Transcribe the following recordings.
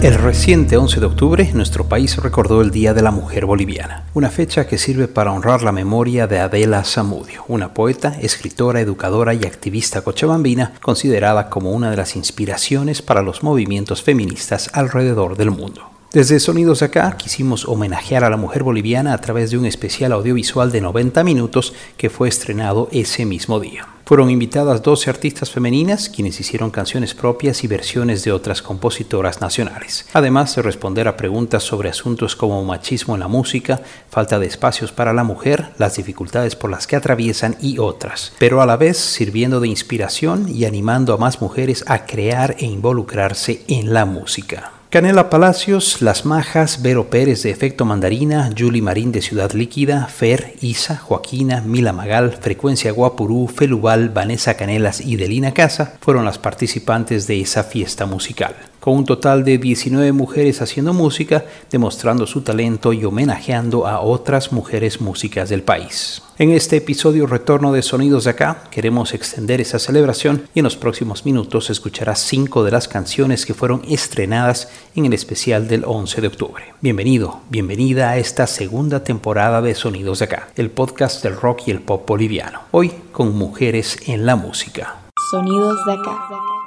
El reciente 11 de octubre, nuestro país recordó el Día de la Mujer Boliviana, una fecha que sirve para honrar la memoria de Adela Zamudio, una poeta, escritora, educadora y activista cochabambina, considerada como una de las inspiraciones para los movimientos feministas alrededor del mundo. Desde Sonidos Acá quisimos homenajear a la mujer boliviana a través de un especial audiovisual de 90 minutos que fue estrenado ese mismo día. Fueron invitadas 12 artistas femeninas quienes hicieron canciones propias y versiones de otras compositoras nacionales, además de responder a preguntas sobre asuntos como machismo en la música, falta de espacios para la mujer, las dificultades por las que atraviesan y otras, pero a la vez sirviendo de inspiración y animando a más mujeres a crear e involucrarse en la música. Canela Palacios, Las Majas, Vero Pérez de Efecto Mandarina, Julie Marín de Ciudad Líquida, Fer, Isa, Joaquina, Mila Magal, Frecuencia Guapurú, Felubal, Vanessa Canelas y Delina Casa fueron las participantes de esa fiesta musical con un total de 19 mujeres haciendo música, demostrando su talento y homenajeando a otras mujeres músicas del país. En este episodio Retorno de Sonidos de Acá queremos extender esa celebración y en los próximos minutos escucharás cinco de las canciones que fueron estrenadas en el especial del 11 de octubre. Bienvenido, bienvenida a esta segunda temporada de Sonidos de Acá, el podcast del rock y el pop boliviano. Hoy con mujeres en la música. Sonidos de Acá.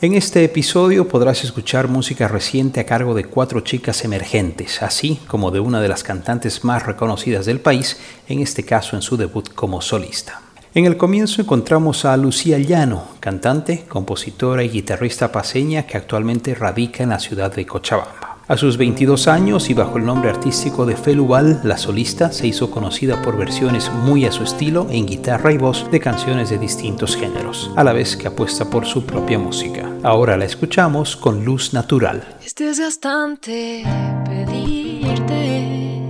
En este episodio podrás escuchar música reciente a cargo de cuatro chicas emergentes, así como de una de las cantantes más reconocidas del país, en este caso en su debut como solista. En el comienzo encontramos a Lucía Llano, cantante, compositora y guitarrista paseña que actualmente radica en la ciudad de Cochabamba. A sus 22 años y bajo el nombre artístico de Felubal, la solista se hizo conocida por versiones muy a su estilo en guitarra y voz de canciones de distintos géneros, a la vez que apuesta por su propia música. Ahora la escuchamos con Luz Natural. Es desgastante pedirte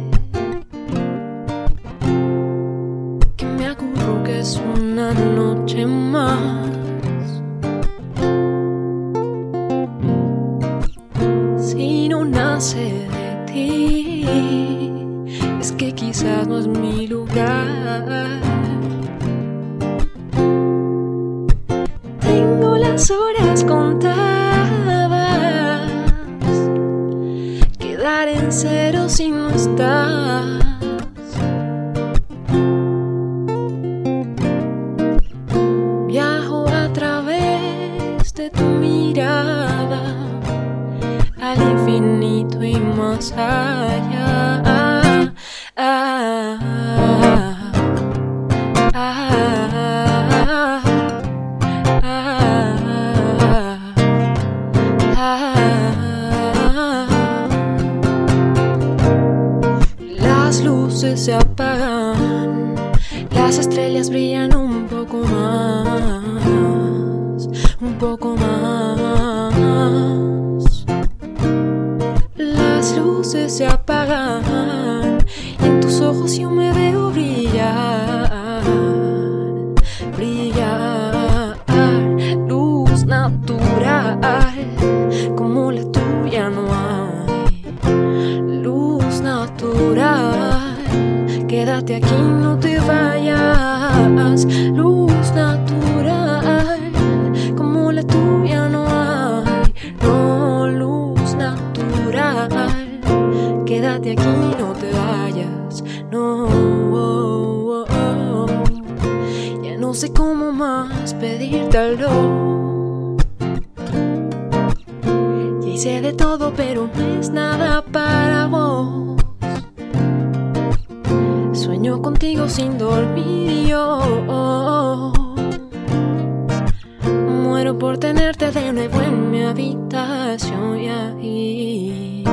me una noche más las horas contadas. Quedar en cero si no estás. Las estrellas brillan quédate aquí no te vayas, luz natural como la tuya no hay, no luz natural quédate aquí, no te vayas, no. Ya no sé cómo más pedírtelo. Ya hice de todo, pero no es nada para vos. Contigo sin dormir yo. Muero por tenerte de nuevo en mi habitación y ahí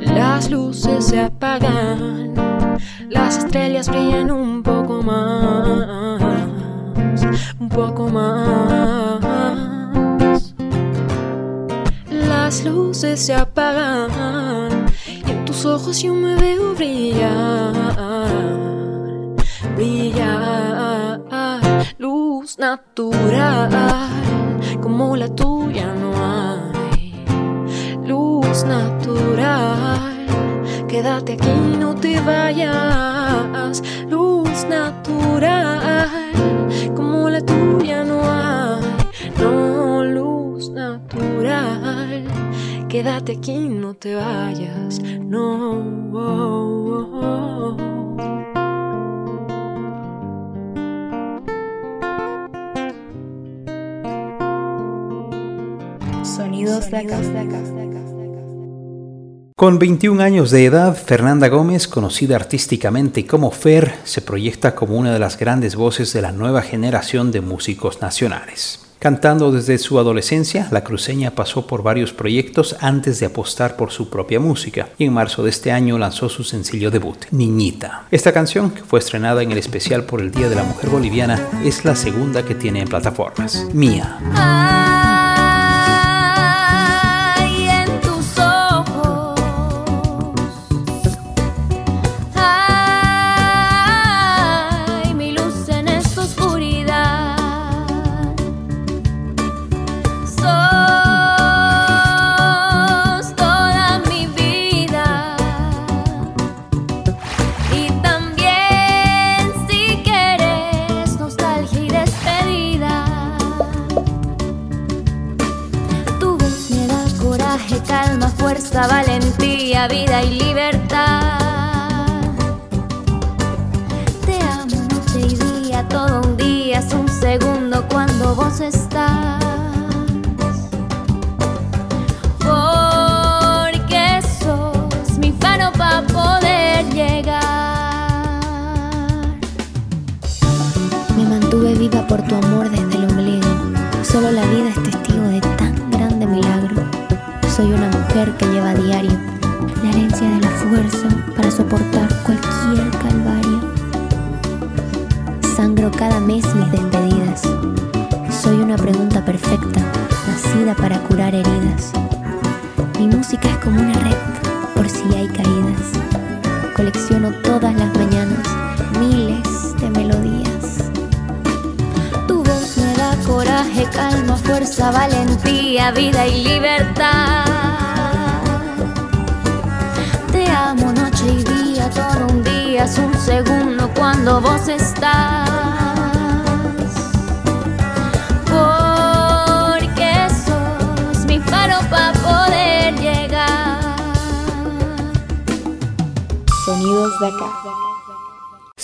las luces se apagan, las estrellas brillan un poco más, un poco más. Las luces se apagan en tus ojos yo me veo brillar, brillar, luz natural como la tuya no hay. Luz natural, quédate aquí, no te vayas. Luz natural como la tuya no hay. No, luz natural, quédate aquí, no te vayas. No. Sonidos de acá. Con 21 años de edad, Fernanda Gómez, conocida artísticamente como Fer, se proyecta como una de las grandes voces de la nueva generación de músicos nacionales. Cantando desde su adolescencia, la cruceña pasó por varios proyectos antes de apostar por su propia música y en marzo de este año lanzó su sencillo debut, Niñita. Esta canción, que fue estrenada en el especial por el Día de la Mujer Boliviana, es la segunda que tiene en plataformas, Mía. Estás. Porque sos mi faro para poder llegar. Me mantuve viva por tu amor desde el ombligo. Solo la vida es testigo de tan grande milagro. Soy una mujer que lleva a diario la herencia de la fuerza para soportar cualquier calvario. Sangro cada mes mis despedidas. Una pregunta perfecta, nacida para curar heridas. Mi música es como una red por si hay caídas. Colecciono todas las mañanas miles de melodías. Tu voz me da coraje, calma, fuerza, valentía, vida y libertad. Te amo noche y día, todo un día es un segundo cuando vos estás. Sonidos de acá.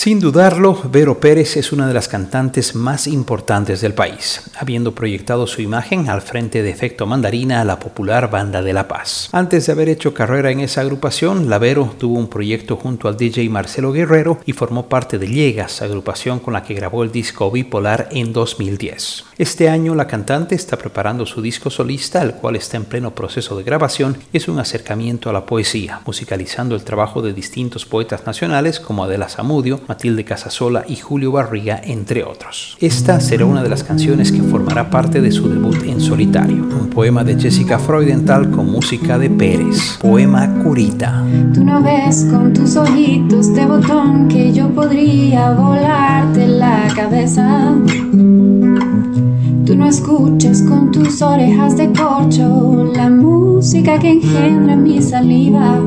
Sin dudarlo, Vero Pérez es una de las cantantes más importantes del país, habiendo proyectado su imagen al frente de Efecto Mandarina a la popular Banda de La Paz. Antes de haber hecho carrera en esa agrupación, la Vero tuvo un proyecto junto al DJ Marcelo Guerrero y formó parte de Llegas, agrupación con la que grabó el disco Bipolar en 2010. Este año la cantante está preparando su disco solista, el cual está en pleno proceso de grabación es un acercamiento a la poesía, musicalizando el trabajo de distintos poetas nacionales como Adela Zamudio, Matilde Casasola y Julio Barriga, entre otros. Esta será una de las canciones que formará parte de su debut en solitario, un poema de Jessica Freudenthal con música de Pérez, poema Curita. Tú no ves con tus ojitos de botón que yo podría volarte la cabeza. Tú no escuchas con tus orejas de corcho la música que engendra mi saliva.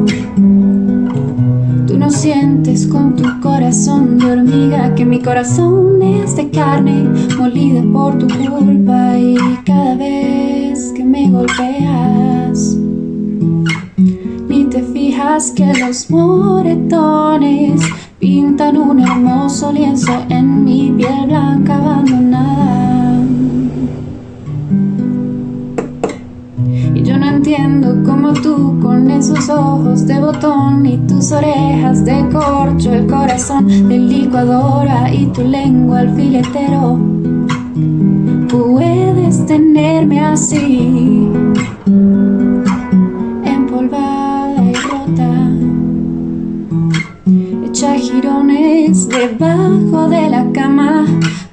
Tú no sientes con tu corazón de hormiga que mi corazón es de carne molida por tu culpa y cada vez que me golpeas ni te fijas que los moretones pintan un hermoso lienzo en mi piel blanca abandonada. Entiendo cómo tú con esos ojos de botón y tus orejas de corcho, el corazón de licuadora y tu lengua alfiletero, puedes tenerme así empolvada y rota, hecha girones debajo de la cama,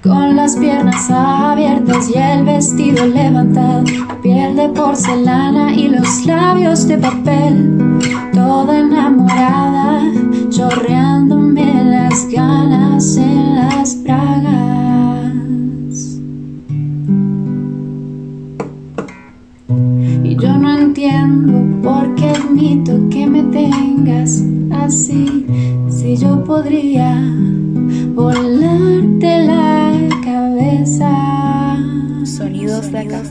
con las piernas abiertas y el vestido levantado, piel de porcelana y los labios de papel, toda enamorada, chorreándome las ganas en las bragas. Y yo no entiendo por qué admito que me tengas así, si yo podría volarte volártela. Sonidos de acá.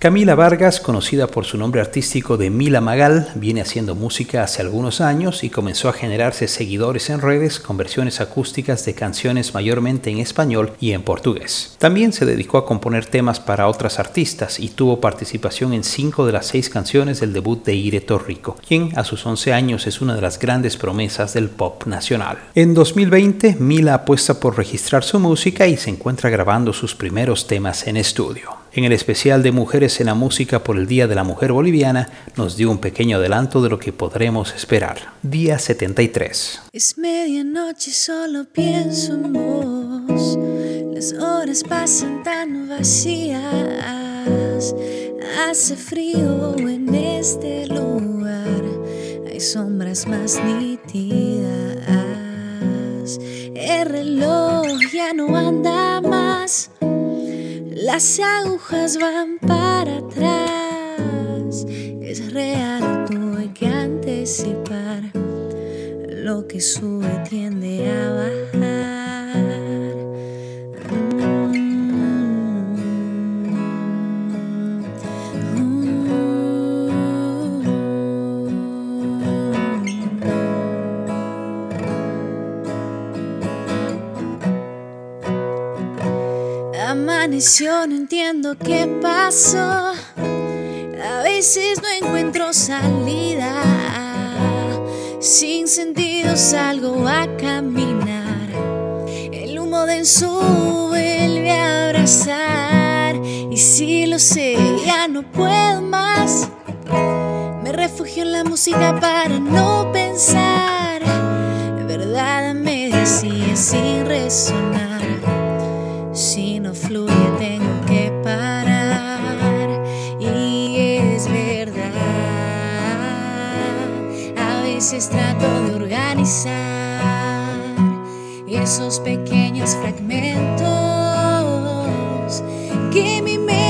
Camila Vargas, conocida por su nombre artístico de Mila Magal, viene haciendo música hace algunos años y comenzó a generarse seguidores en redes con versiones acústicas de canciones mayormente en español y en portugués. También se dedicó a componer temas para otras artistas y tuvo participación en cinco de las seis canciones del debut de Ire Torrico, quien a sus 11 años es una de las grandes promesas del pop nacional. En 2020, Mila apuesta por registrar su música y se encuentra grabando sus primeros temas en estudio. En el especial de Mujeres en la Música por el Día de la Mujer Boliviana, nos dio un pequeño adelanto de lo que podremos esperar. Día 73. Es medianoche, solo pienso en vos. Las horas pasan tan vacías. Hace frío en este lugar. Hay sombras más nítidas. El reloj ya no anda más. Las agujas van para atrás. Es real, tuve que anticipar. Lo que sube tiende a bajar. Amaneció, no entiendo qué pasó. A veces no encuentro salida. Sin sentido salgo a caminar. El humo denso vuelve a abrazar. Y si lo sé, ya no puedo más. Me refugio en la música para no pensar. Verdad me decía sin resonar. Si no fluye veces trato de organizar esos pequeños fragmentos que mi mente.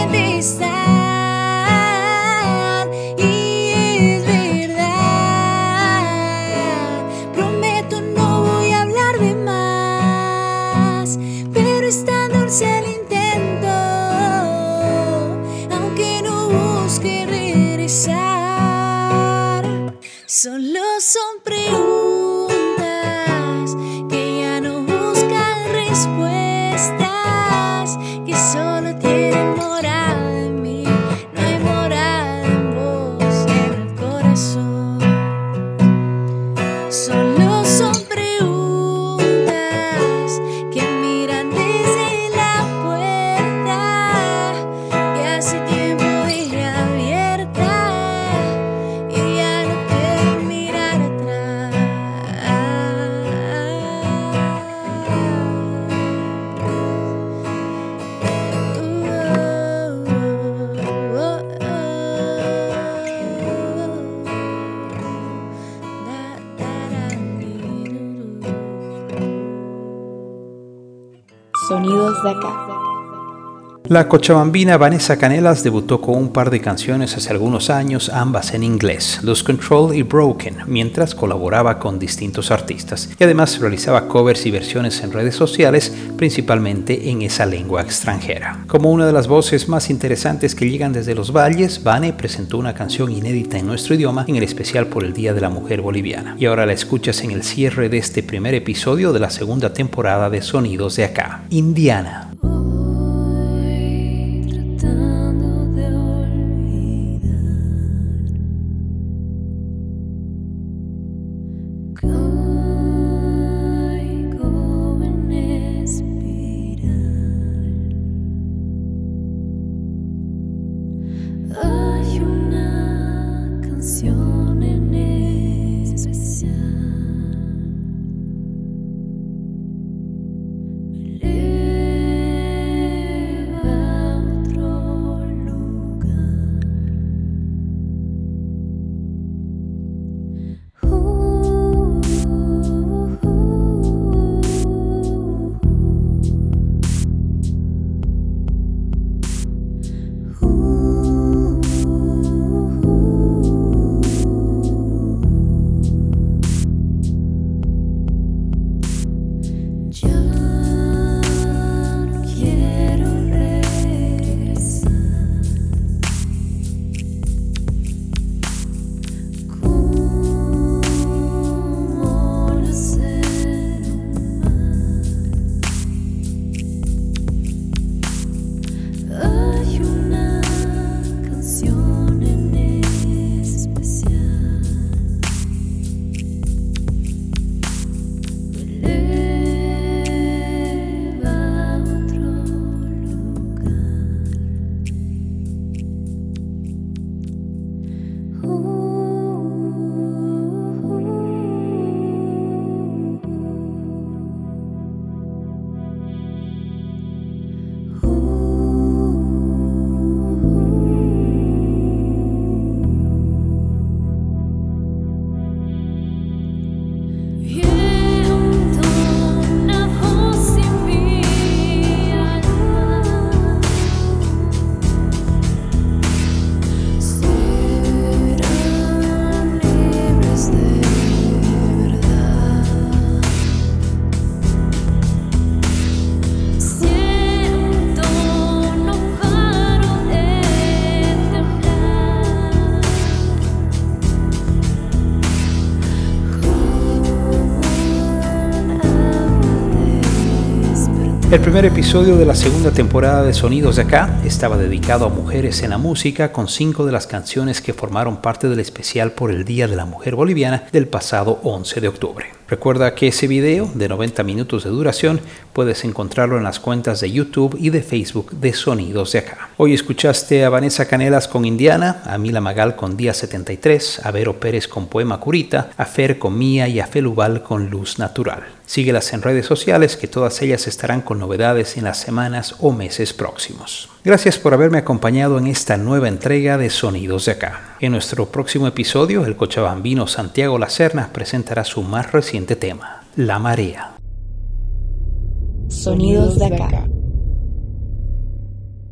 understand. Sonidos de acá. La cochabambina Vanessa Canelas debutó con un par de canciones hace algunos años, ambas en inglés, Lose Control y Broken, mientras colaboraba con distintos artistas y además realizaba covers y versiones en redes sociales, principalmente en esa lengua extranjera. Como una de las voces más interesantes que llegan desde los valles, Vane presentó una canción inédita en nuestro idioma en el especial por el Día de la Mujer Boliviana. Y ahora la escuchas en el cierre de este primer episodio de la segunda temporada de Sonidos de Acá, Indiana. El primer episodio de la segunda temporada de Sonidos de Acá estaba dedicado a mujeres en la música con cinco de las canciones que formaron parte del especial por el Día de la Mujer Boliviana del pasado 11 de octubre. Recuerda que ese video de 90 minutos de duración puedes encontrarlo en las cuentas de YouTube y de Facebook de Sonidos de Acá. Hoy escuchaste a Vanessa Canelas con Indiana, a Mila Magal con Día 73, a Vero Pérez con Poema Curita, a Fer con Mía y a Felubal con Luz Natural. Síguelas en redes sociales que todas ellas estarán con novedades en las semanas o meses próximos. Gracias por haberme acompañado en esta nueva entrega de Sonidos de Acá. En nuestro próximo episodio, el cochabambino Santiago Lacerna presentará su más reciente tema, La Marea. Sonidos de Acá.